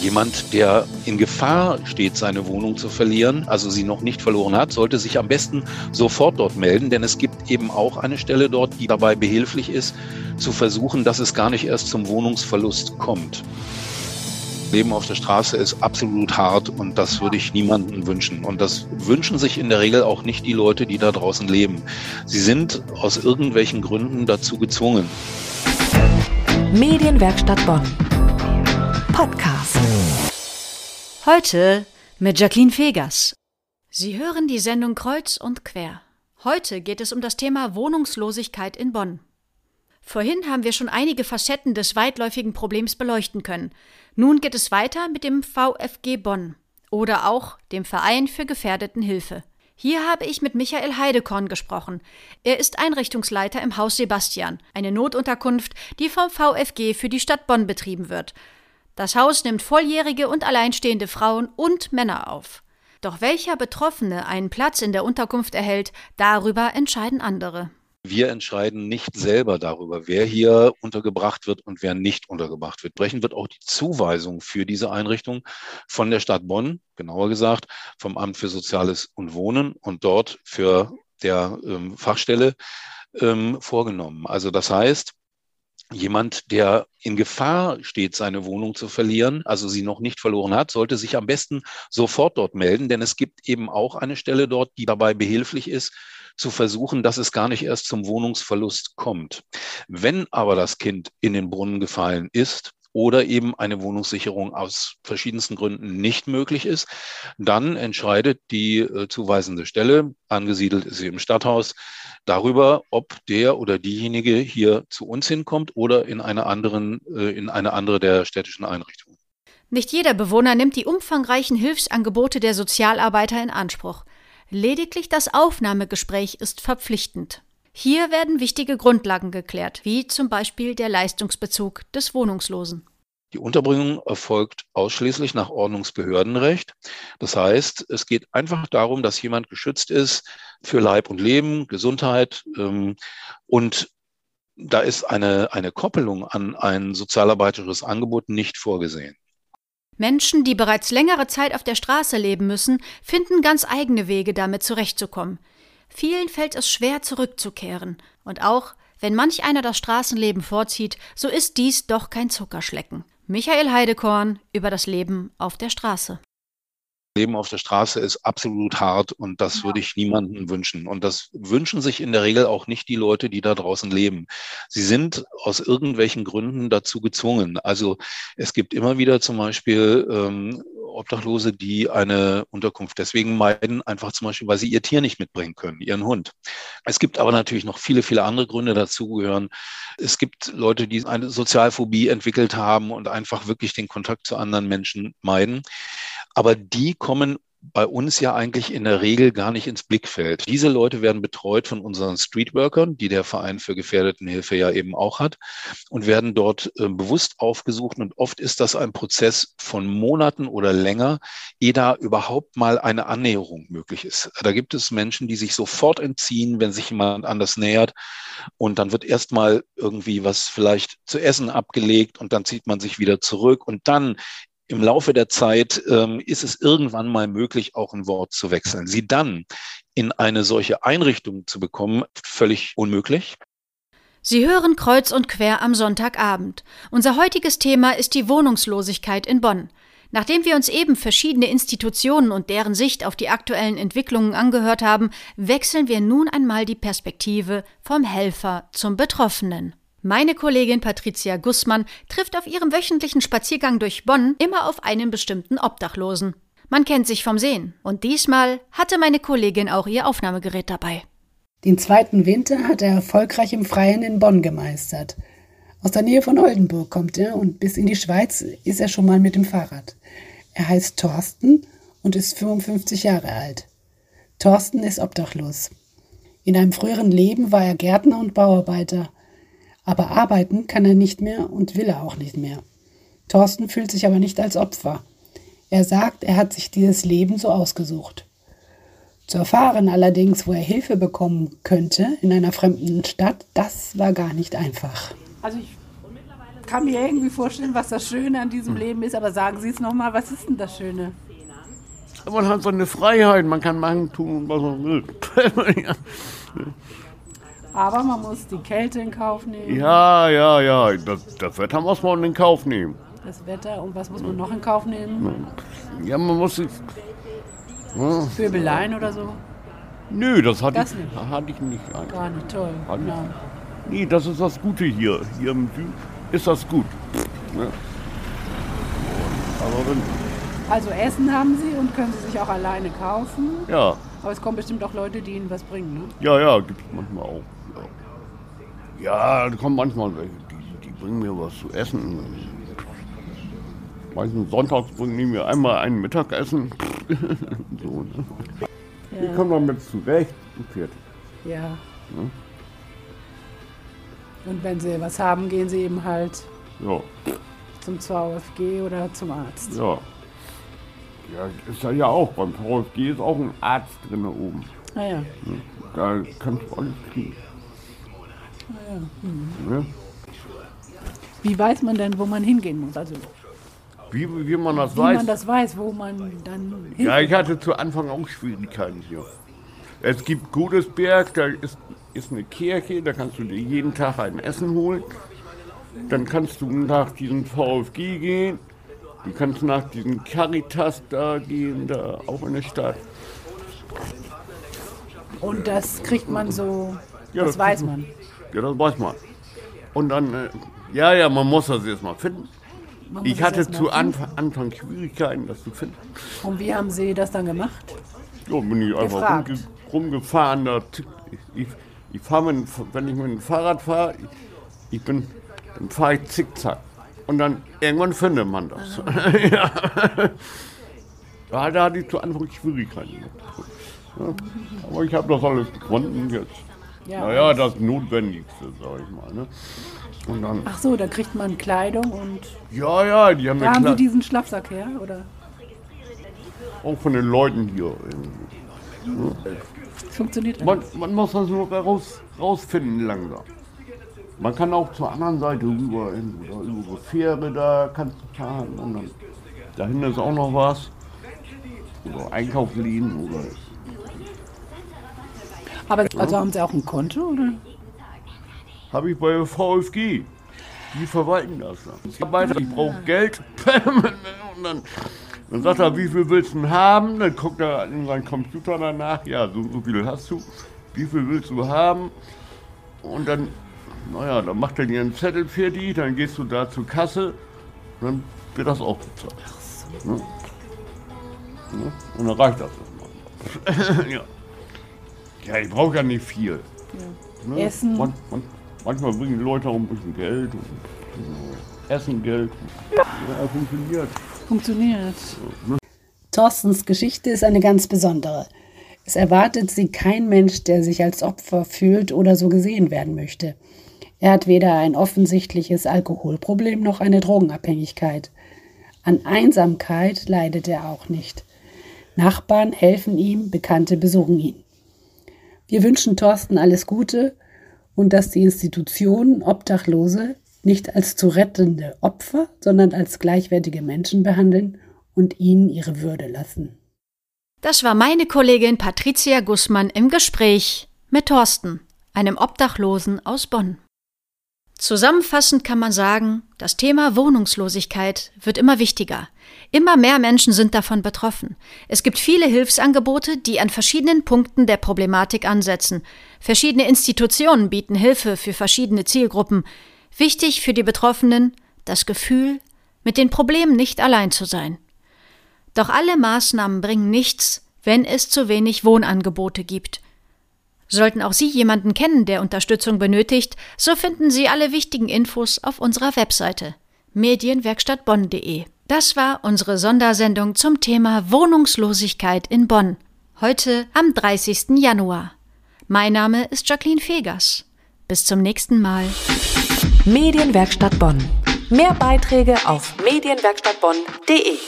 Jemand, der in Gefahr steht, seine Wohnung zu verlieren, also sie noch nicht verloren hat, sollte sich am besten sofort dort melden, denn es gibt eben auch eine Stelle dort, die dabei behilflich ist, zu versuchen, dass es gar nicht erst zum Wohnungsverlust kommt. Leben auf der Straße ist absolut hart und das würde ich niemandem wünschen. Und das wünschen sich in der Regel auch nicht die Leute, die da draußen leben. Sie sind aus irgendwelchen Gründen dazu gezwungen. Medienwerkstatt Bonn. Podcast. Heute mit Jacqueline Fegers. Sie hören die Sendung Kreuz und Quer. Heute geht es um das Thema Wohnungslosigkeit in Bonn. Vorhin haben wir schon einige Facetten des weitläufigen Problems beleuchten können. Nun geht es weiter mit dem VfG Bonn oder auch dem Verein für Gefährdetenhilfe. Hier habe ich mit Michael Heidekorn gesprochen. Er ist Einrichtungsleiter im Haus Sebastian, eine Notunterkunft, die vom VfG für die Stadt Bonn betrieben wird. Das Haus nimmt volljährige und alleinstehende Frauen und Männer auf. Doch welcher Betroffene einen Platz in der Unterkunft erhält, darüber entscheiden andere. Wir entscheiden nicht selber darüber, wer hier untergebracht wird und wer nicht untergebracht wird. Brechen wird auch die Zuweisung für diese Einrichtung von der Stadt Bonn, genauer gesagt vom Amt für Soziales und Wohnen und dort für der ähm, Fachstelle ähm, vorgenommen. Also das heißt, jemand, der in Gefahr steht, seine Wohnung zu verlieren, also sie noch nicht verloren hat, sollte sich am besten sofort dort melden, denn es gibt eben auch eine Stelle dort, die dabei behilflich ist, zu versuchen, dass es gar nicht erst zum Wohnungsverlust kommt. Wenn aber das Kind in den Brunnen gefallen ist, oder eben eine Wohnungssicherung aus verschiedensten Gründen nicht möglich ist, dann entscheidet die äh, zuweisende Stelle, angesiedelt ist sie im Stadthaus, darüber, ob der oder diejenige hier zu uns hinkommt oder in eine, anderen, äh, in eine andere der städtischen Einrichtungen. Nicht jeder Bewohner nimmt die umfangreichen Hilfsangebote der Sozialarbeiter in Anspruch. Lediglich das Aufnahmegespräch ist verpflichtend. Hier werden wichtige Grundlagen geklärt, wie zum Beispiel der Leistungsbezug des Wohnungslosen. Die Unterbringung erfolgt ausschließlich nach Ordnungsbehördenrecht. Das heißt, es geht einfach darum, dass jemand geschützt ist für Leib und Leben, Gesundheit. Ähm, und da ist eine, eine Koppelung an ein sozialarbeiterisches Angebot nicht vorgesehen. Menschen, die bereits längere Zeit auf der Straße leben müssen, finden ganz eigene Wege, damit zurechtzukommen. Vielen fällt es schwer, zurückzukehren. Und auch, wenn manch einer das Straßenleben vorzieht, so ist dies doch kein Zuckerschlecken. Michael Heidekorn über das Leben auf der Straße. Leben auf der Straße ist absolut hart und das würde ich niemandem wünschen. Und das wünschen sich in der Regel auch nicht die Leute, die da draußen leben. Sie sind aus irgendwelchen Gründen dazu gezwungen. Also es gibt immer wieder zum Beispiel ähm, Obdachlose, die eine Unterkunft deswegen meiden, einfach zum Beispiel, weil sie ihr Tier nicht mitbringen können, ihren Hund. Es gibt aber natürlich noch viele, viele andere Gründe dazugehören. Es gibt Leute, die eine Sozialphobie entwickelt haben und einfach wirklich den Kontakt zu anderen Menschen meiden. Aber die kommen bei uns ja eigentlich in der Regel gar nicht ins Blickfeld. Diese Leute werden betreut von unseren Streetworkern, die der Verein für Gefährdetenhilfe ja eben auch hat, und werden dort äh, bewusst aufgesucht. Und oft ist das ein Prozess von Monaten oder länger, ehe da überhaupt mal eine Annäherung möglich ist. Da gibt es Menschen, die sich sofort entziehen, wenn sich jemand anders nähert. Und dann wird erstmal irgendwie was vielleicht zu essen abgelegt und dann zieht man sich wieder zurück. Und dann im Laufe der Zeit ähm, ist es irgendwann mal möglich, auch ein Wort zu wechseln. Sie dann in eine solche Einrichtung zu bekommen, völlig unmöglich. Sie hören kreuz und quer am Sonntagabend. Unser heutiges Thema ist die Wohnungslosigkeit in Bonn. Nachdem wir uns eben verschiedene Institutionen und deren Sicht auf die aktuellen Entwicklungen angehört haben, wechseln wir nun einmal die Perspektive vom Helfer zum Betroffenen. Meine Kollegin Patricia Gussmann trifft auf ihrem wöchentlichen Spaziergang durch Bonn immer auf einen bestimmten Obdachlosen. Man kennt sich vom Sehen und diesmal hatte meine Kollegin auch ihr Aufnahmegerät dabei. Den zweiten Winter hat er erfolgreich im Freien in Bonn gemeistert. Aus der Nähe von Oldenburg kommt er und bis in die Schweiz ist er schon mal mit dem Fahrrad. Er heißt Thorsten und ist 55 Jahre alt. Thorsten ist obdachlos. In einem früheren Leben war er Gärtner und Bauarbeiter aber arbeiten kann er nicht mehr und will er auch nicht mehr. Thorsten fühlt sich aber nicht als Opfer. Er sagt, er hat sich dieses Leben so ausgesucht. Zu erfahren allerdings, wo er Hilfe bekommen könnte in einer fremden Stadt, das war gar nicht einfach. Also ich, kann mir irgendwie vorstellen, was das Schöne an diesem Leben ist, aber sagen Sie es nochmal, was ist denn das Schöne? Man hat so eine Freiheit, man kann machen, tun, was man will. Aber man muss die Kälte in Kauf nehmen. Ja, ja, ja, das, das Wetter muss man in Kauf nehmen. Das Wetter und was muss man noch in Kauf nehmen? Ja, man muss sich. Ja. Pöbeleien oder so? Nö, das hatte, Das ich, nicht. hatte ich nicht. Eigentlich. Gar nicht toll. Ja. Nee, das ist das Gute hier. Hier im Süden ist das gut. Ja. Aber wenn, Also Essen haben Sie und können Sie sich auch alleine kaufen. ja, Aber es kommen bestimmt auch Leute, die Ihnen was bringen. Ne? ja, ja, gibt es manchmal auch. Ja, ja da kommen manchmal welche, die, die bringen mir was zu essen. Meistens sonntags bringen die mir einmal ein Mittagessen. so, ne? Ich komme damit zurecht und fertig. Ja. Und wenn Sie was haben, gehen Sie eben halt Ja, zum VfG oder zum Arzt. ja. Ja, ist ja ja auch. Beim VfG ist auch ein Arzt drin oben. Ah ja. Da kannst du alles kriegen. Ja. Wie weiß man denn, wo man hingehen muss? Also Wie, wie man das wie weiß. man das weiß, wo man dann hin Ja, ich hatte zu Anfang auch Schwierigkeiten hier. Es gibt Godesberg, da ist, ist eine Kirche, da kannst du dir jeden Tag ein Essen holen. Dann kannst du nach diesem VfG gehen. Du kannst nach diesem Caritas da gehen, da auch in der Stadt. Und das kriegt man so, Ja, das das weiß man. Ja, das weiß man. Und dann, äh, ja, ja, man muss das erstmal finden. Man muss Ich hatte erst mal zu finden. Anfang, Anfang Schwierigkeiten, das zu finden. Und wie haben Sie das dann gemacht? Ja, bin ich einfach Gefragt. rumge rumgefahren. Da, ich ich, ich fahre mit, dem- wenn ich mit dem Fahrrad fahre, ich, ich bin, dann fahre ich zickzack. Und dann irgendwann findet man das. ja. Da, da hatte ich zu Anfang Schwierigkeiten. Ja. Aber ich habe das alles gefunden jetzt. Ja. Naja, das Notwendigste, sag ich mal. Ne? Und dann, Ach so, da kriegt man Kleidung und ja, ja, die haben da haben Sie klar, diesen Schlafsack her, oder? auch von den Leuten hier. irgendwie. Funktioniert das? Man, man muss das nur raus, rausfinden langsam. Man kann auch zur anderen Seite rüber, in, oder über die Fähre, da kannst du fahren. Und dann, dahin ist auch noch was. Oder Einkaufsläden oder. Aber also haben Sie auch ein Konto, oder? Habe ich bei der VfG. Die verwalten das. Ich arbeite, ich brauche Geld. Und dann, dann sagt er, wie viel willst du denn haben? Dann guckt er in seinen Computer danach. Ja, so, so viel hast du. Wie viel willst du haben? Und dann, naja, dann macht er dir einen Zettel fertig. Dann gehst du da zur Kasse. Dann wird das auch bezahlt. Ne? Ne? Und dann reicht das erstmal. ja. Ja, ich brauche ja nicht viel. Ne? Essen. Man, man, manchmal bringen die Leute auch ein bisschen Geld und äh, Essen Geld. Ja, funktioniert. Funktioniert. Thorstens Geschichte ist eine ganz besondere. Es erwartet sie kein Mensch, der sich als Opfer fühlt oder so gesehen werden möchte. Er hat weder ein offensichtliches Alkoholproblem noch eine Drogenabhängigkeit. An Einsamkeit leidet er auch nicht. Nachbarn helfen ihm, Bekannte besuchen ihn. Wir wünschen Thorsten alles Gute und dass die Institutionen Obdachlose nicht als zu rettende Opfer, sondern als gleichwertige Menschen behandeln und ihnen ihre Würde lassen. Das war meine Kollegin Patricia Gußmann im Gespräch mit Thorsten, einem Obdachlosen aus Bonn. Zusammenfassend kann man sagen, das Thema Wohnungslosigkeit wird immer wichtiger. Immer mehr Menschen sind davon betroffen. Es gibt viele Hilfsangebote, die an verschiedenen Punkten der Problematik ansetzen. Verschiedene Institutionen bieten Hilfe für verschiedene Zielgruppen. Wichtig für die Betroffenen das Gefühl, mit den Problemen nicht allein zu sein. Doch alle Maßnahmen bringen nichts, wenn es zu wenig Wohnangebote gibt. Sollten auch Sie jemanden kennen, der Unterstützung benötigt, so finden Sie alle wichtigen Infos auf unserer Webseite medienwerkstattbonn.de. Das war unsere Sondersendung zum Thema Wohnungslosigkeit in Bonn. Heute am 30. Januar. Mein Name ist Jacqueline Fegers. Bis zum nächsten Mal. Medienwerkstatt Bonn. Mehr Beiträge auf medienwerkstattbonn.de.